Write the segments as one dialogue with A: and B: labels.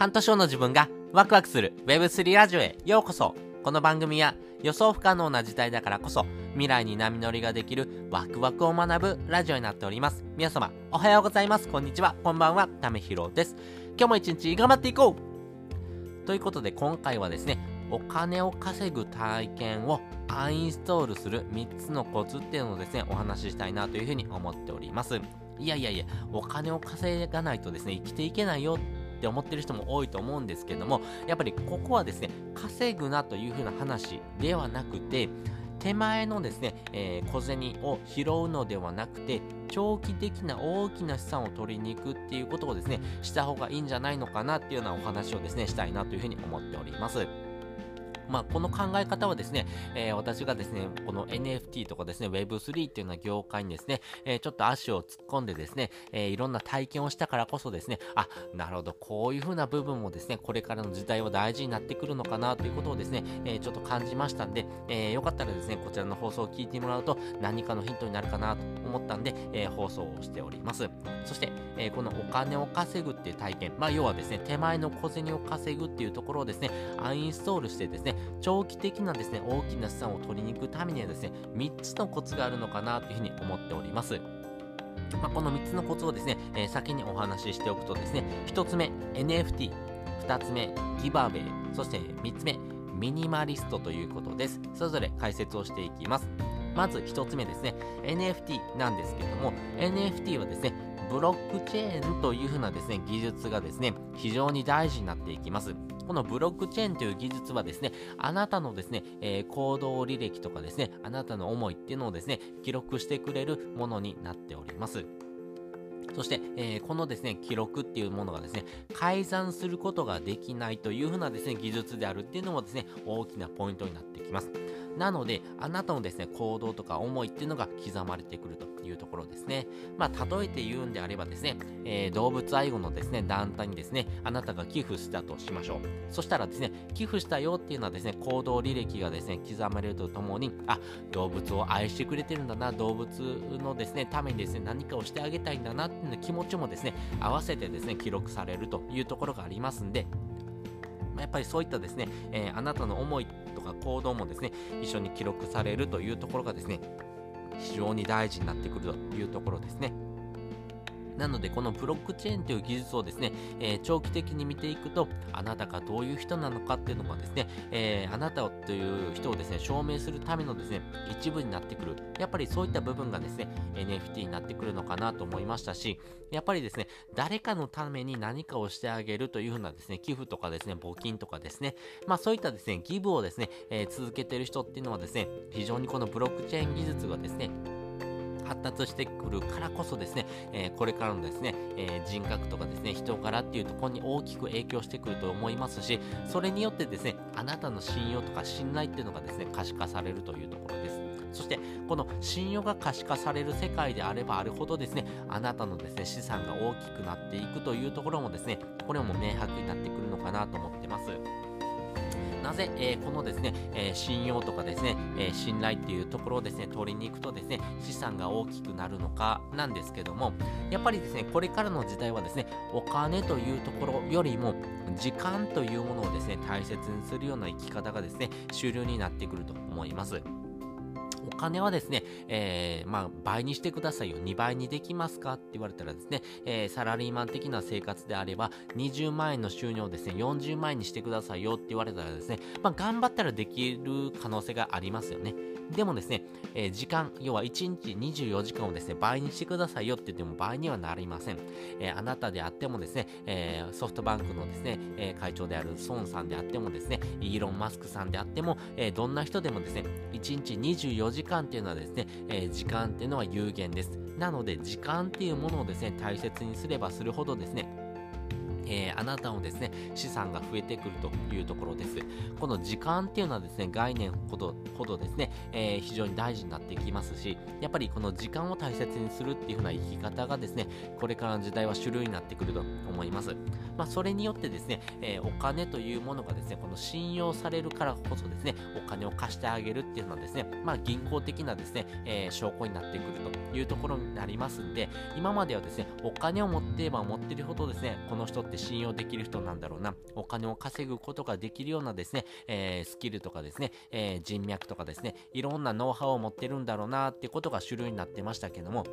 A: 半年後の自分がワクワクする Web3 ラジオへようこそこの番組は予想不可能な時代だからこそ未来に波乗りができるワクワクを学ぶラジオになっております。皆様おはようございます。こんにちは。こんばんは。ためひろです。今日も一日頑張っていこうということで今回はですね、お金を稼ぐ体験をアンインストールする3つのコツっていうのをですね、お話ししたいなというふうに思っております。いやいやいや、お金を稼がないとですね、生きていけないよって思ってる人も多いと思うんですけども、やっぱりここはですね、稼ぐなというふうな話ではなくて、手前のですね、えー、小銭を拾うのではなくて、長期的な大きな資産を取りに行くっていうことをですね、した方がいいんじゃないのかなっていうようなお話をですね、したいなというふうに思っております。まあ、この考え方はですね、えー、私がですね、この NFT とかですね、Web3 っていうような業界にですね、えー、ちょっと足を突っ込んでですね、えー、いろんな体験をしたからこそですね、あ、なるほど、こういう風な部分もですね、これからの時代は大事になってくるのかなということをですね、えちょっと感じましたんで、えよかったらですね、こちらの放送を聞いてもらうと何かのヒントになるかなと思ったんで、え放送をしております。そして、えこのお金を稼ぐっていう体験、まあ、要はですね、手前の小銭を稼ぐっていうところをですね、アンインストールしてですね、長期的なですね、大きな資産を取りに行くためにはですね、3つのコツがあるのかなというふうに思っております。まあ、この3つのコツをですね、えー、先にお話ししておくとですね、1つ目、NFT、2つ目、ギバーベイ、そして3つ目、ミニマリストということです。それぞれ解説をしていきます。まず1つ目ですね、NFT なんですけども、NFT はですね、ブロックチェーンというふうなですね、技術がですね、非常に大事になっていきます。このブロックチェーンという技術はですね、あなたのですね、えー、行動履歴とかですね、あなたの思いっていうのをですね、記録してくれるものになっております。そして、えー、このですね、記録っていうものがですね、改ざんすることができないというふうなですね、技術であるっていうのもですね、大きなポイントになってきます。なので、あなたのですね、行動とか思いっていうのが刻まれてくるというところですね。まあ、例えて言うんであればですね、えー、動物愛護のですね、団体にですね、あなたが寄付したとしましょう。そしたらですね、寄付したよっていうのはですね、行動履歴がですね、刻まれるとともに、あ、動物を愛してくれてるんだな、動物のですね、ためにですね、何かをしてあげたいんだなっていう気持ちもですね、合わせてですね、記録されるというところがありますんで、やっぱりそういったですね、えー、あなたの思いか行動もですね、一緒に記録されるというところがですね、非常に大事になってくるというところですね。なので、このブロックチェーンという技術をですね、えー、長期的に見ていくと、あなたがどういう人なのかっていうのがですね、えー、あなたという人をですね、証明するためのですね、一部になってくる。やっぱりそういった部分がですね、NFT になってくるのかなと思いましたし、やっぱりですね、誰かのために何かをしてあげるというふうなですね、寄付とかですね、募金とかですね、まあそういったですね、ギブをですね、えー、続けてる人っていうのはですね、非常にこのブロックチェーン技術がですね、発達してくるからこそですね、えー、これからのですね、えー、人格とかですね、人柄っていうところに大きく影響してくると思いますし、それによってですね、あなたの信用とか信頼っていうのがですね、可視化されるというところです。そして、この信用が可視化される世界であればあるほどですね、あなたのですね、資産が大きくなっていくというところもですね、これも明白になってくるのかなと思ってます。なぜ、えー、このですね、えー、信用とかですね、え、信頼っていうところをですね、取りに行くとですね、資産が大きくなるのかなんですけども、やっぱりですね、これからの時代はですね、お金というところよりも、時間というものをですね、大切にするような生き方がですね、主流になってくると思います。お金はですね、えー、まあ、倍にしてくださいよ。2倍にできますかって言われたらですね、えー、サラリーマン的な生活であれば、20万円の収入をですね、40万円にしてくださいよって言われたらですね、まあ、頑張ったらできる可能性がありますよね。でもですね、えー、時間、要は1日24時間をですね、倍にしてくださいよって言っても倍にはなりません。えー、あなたであってもですね、えー、ソフトバンクのですね、え会長である孫さんであってもですね、イーロン・マスクさんであっても、えどんな人でもですね、1日24時間っていうのはですね、え時間っていうのは有限です。なので、時間っていうものをですね、大切にすればするほどですね、えー、あなたのですね、資産が増えてくるというところです。この時間っていうのはですね、概念ほど、ほどですね、えー、非常に大事になってきますし、やっぱりこの時間を大切にするっていう風な生き方がですね、これからの時代は主流になってくると思います。まあ、それによってですね、えー、お金というものがですね、この信用されるからこそですね、お金を貸してあげるっていうのはですね、まあ、銀行的なですね、え、証拠になってくるというところになりますんで、今まではですね、お金を持っていれば持ってるほどですね、この人って信用できる人なんだろうな、お金を稼ぐことができるようなですね、えー、スキルとかですね、えー、人脈とかですね、いろんなノウハウを持ってるんだろうなってことが主流になってましたけども、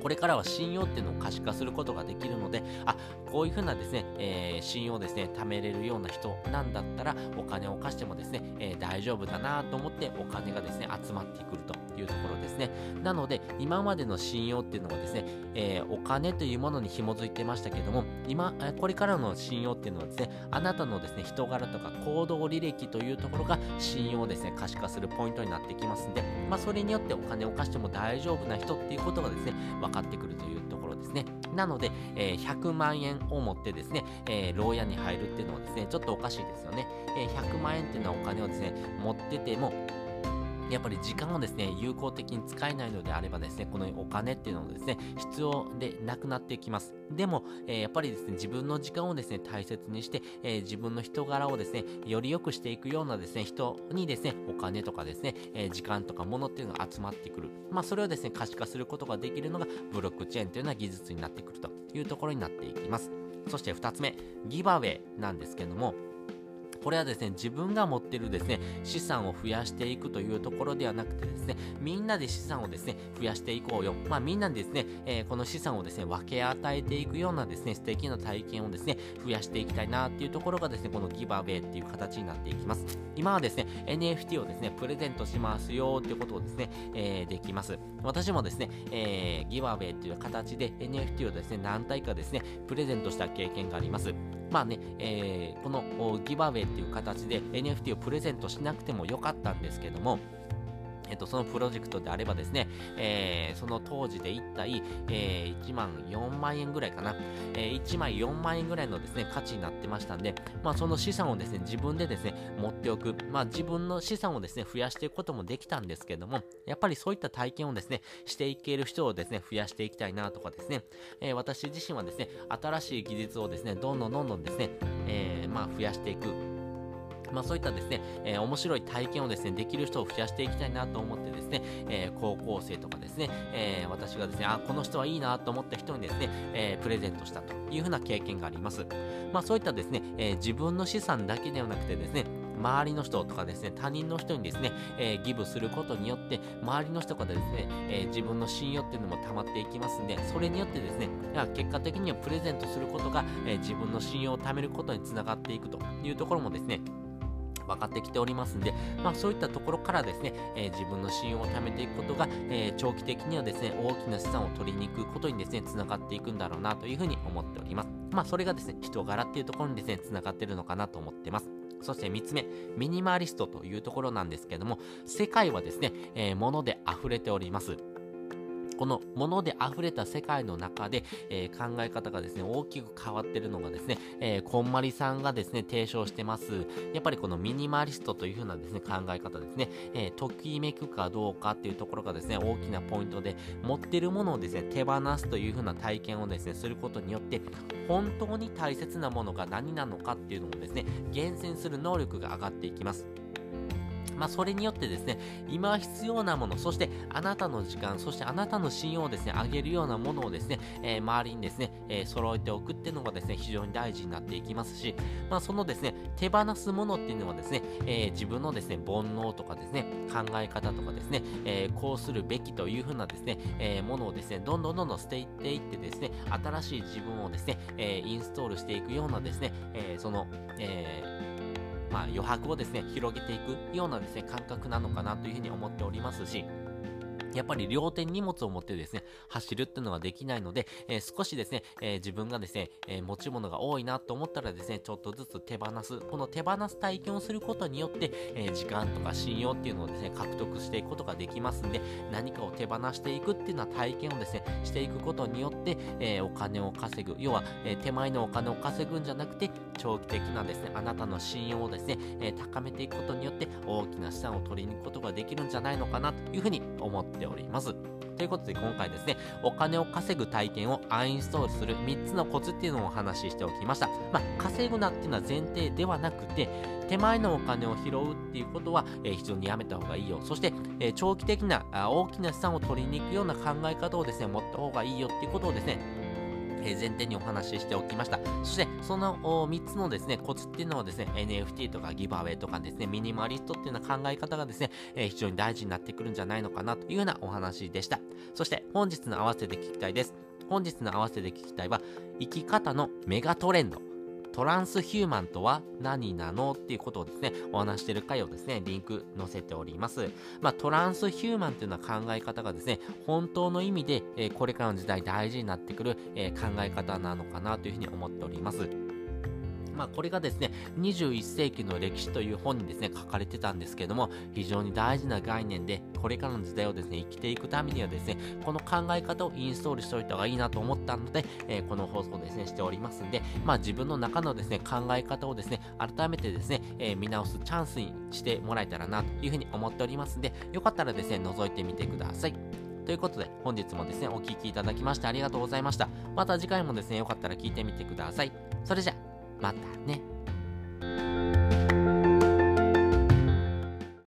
A: これからは信用っていうのを可視化することができるので、あ、こういうふうなですね、えー、信用をですね、貯めれるような人なんだったら、お金を貸してもですね、えー、大丈夫だなと思ってお金がですね、集まってくると。いうところですね。なので、今までの信用っていうのはですね、えー、お金というものに紐づいてましたけども、今、これからの信用っていうのはですね、あなたのですね、人柄とか行動履歴というところが信用をですね、可視化するポイントになってきますんで、まあ、それによってお金を貸しても大丈夫な人っていうことがですね、分かってくるというところですね。なので、えー、100万円を持ってですね、えー、牢屋に入るっていうのはですね、ちょっとおかしいですよね。えー、100万円っていうのはお金をですね、持ってても、やっぱり時間をですね、有効的に使えないのであればですね、このお金っていうのもですね、必要でなくなってきます。でも、えー、やっぱりですね、自分の時間をですね、大切にして、えー、自分の人柄をですね、より良くしていくようなですね、人にですね、お金とかですね、えー、時間とか物っていうのが集まってくる。まあ、それをですね、可視化することができるのが、ブロックチェーンというような技術になってくるというところになっていきます。そして2つ目、ギバウェイなんですけども、これはですね、自分が持ってるですね、資産を増やしていくというところではなくてですね、みんなで資産をですね、増やしていこうよ。まあみんなでですね、えー、この資産をですね、分け与えていくようなですね、素敵な体験をですね、増やしていきたいなっていうところがですね、このギバーベイっていう形になっていきます。今はですね、NFT をですね、プレゼントしますよっていうことをですね、えー、できます。私もですね、えー、ギバーベイっていう形で NFT をですね、何体かですね、プレゼントした経験があります。まあね、えー、このギバウェイっていう形で NFT をプレゼントしなくてもよかったんですけども、えっと、そのプロジェクトであればですね、えー、その当時で1体、えー、1万4万円ぐらいかな、えー、1枚4万円ぐらいのですね、価値になってましたんで、まあ、その資産をですね、自分でですね、持っておく、まあ、自分の資産をですね、増やしていくこともできたんですけども、やっぱりそういった体験をですね、していける人をですね、増やしていきたいなとかですね、えー、私自身はですね、新しい技術をですね、どんどんどんどんですね、えー、まあ、増やしていく、まあ、そういったですね、えー、面白い体験をですね、できる人を増やしていきたいなと思ってですね、えー、高校生とかですね、えー、私がですね、あ、この人はいいなと思った人にですね、えプレゼントしたというふうな経験があります。まあ、そういったですね、え自分の資産だけではなくてですね、周りの人とかですね、他人の人にですね、えー、ギブすることによって、周りの人からですね、えー、自分の信用っていうのも溜まっていきますんで、それによってですね、結果的にはプレゼントすることが、えー、自分の信用を貯めることにつながっていくというところもですね、分かってきておりますんで、まあ、そういったところからですね、えー、自分の信用を貯めていくことが、えー、長期的にはですね、大きな資産を取りに行くことにですね、つながっていくんだろうなというふうに思っております。まあ、それがですね、人柄っていうところにですね、つながってるのかなと思ってます。そして3つ目、ミニマリストというところなんですけども、世界はですね、えー、物で溢れております。この物で溢れた世界の中で、えー、考え方がですね、大きく変わってるのがですね、えー、こんまりさんがですね、提唱してます、やっぱりこのミニマリストという風なですね、考え方ですね、えー、ときめくかどうかっていうところがですね、大きなポイントで、持ってるものをですね、手放すという風な体験をですね、することによって、本当に大切なものが何なのかっていうのをですね、厳選する能力が上がっていきます。まあ、それによってですね、今必要なもの、そしてあなたの時間、そしてあなたの信用をですね、上げるようなものをですね、えー、周りにですね、えー、揃えておくっていうのがですね、非常に大事になっていきますし、まあ、そのですね、手放すものっていうのはですね、えー、自分のですね、煩悩とかですね、考え方とかですね、えこうするべきというふうなですね、えものをですね、どんどんどんどん捨てていってですね、新しい自分をですね、えインストールしていくようなですね、えその、えーまあ、余白をですね、広げていくようなですね、感覚なのかなというふうに思っておりますし、やっぱり両手に荷物を持ってですね、走るっていうのはできないので、えー、少しですね、えー、自分がですね、えー、持ち物が多いなと思ったらですね、ちょっとずつ手放す。この手放す体験をすることによって、え時間とか信用っていうのをですね、獲得していくことができますんで、何かを手放していくっていうのは体験をですね、していくことによって、えお金を稼ぐ。要は、え手前のお金を稼ぐんじゃなくて、長期的なですね、あなたの信用をですね、え高めていくことによって、大きな資産を取りに行くことができるんじゃないのかなというふうに思ってております。ということで今回ですね、お金を稼ぐ体験をアインストールする3つのコツっていうのをお話ししておきました。まあ、稼ぐなっていうのは前提ではなくて、手前のお金を拾うっていうことは、えー、非常にやめた方がいいよ。そして、えー、長期的なあ大きな資産を取りに行くような考え方をですね、持った方がいいよっていうことをですね、え前提にお話ししておきました。そして、その3つのですね、コツっていうのはですね、NFT とかギバウェイとかですね、ミニマリストっていうような考え方がですね、え、非常に大事になってくるんじゃないのかなというようなお話でした。そして、本日の合わせて聞きたいです。本日の合わせて聞きたいは、生き方のメガトレンド。トランスヒューマンとは何なのっていうことをですね、お話してる回をですね、リンク載せております。まあ、トランスヒューマンっていうのは考え方がですね、本当の意味で、えー、これからの時代大事になってくる、えー、考え方なのかなというふうに思っております。まあ、これがですね、21世紀の歴史という本にですね、書かれてたんですけども、非常に大事な概念で、これからの時代をですね、生きていくためにはですね、この考え方をインストールしておいた方がいいなと思ったので、えー、この放送ですね、しておりますんで、まあ、自分の中のですね、考え方をですね、改めてですね、えー、見直すチャンスにしてもらえたらなというふうに思っておりますんで、よかったらですね、覗いてみてください。ということで、本日もですね、お聴きいただきましてありがとうございました。また次回もですね、よかったら聞いてみてください。それじゃあ、またね。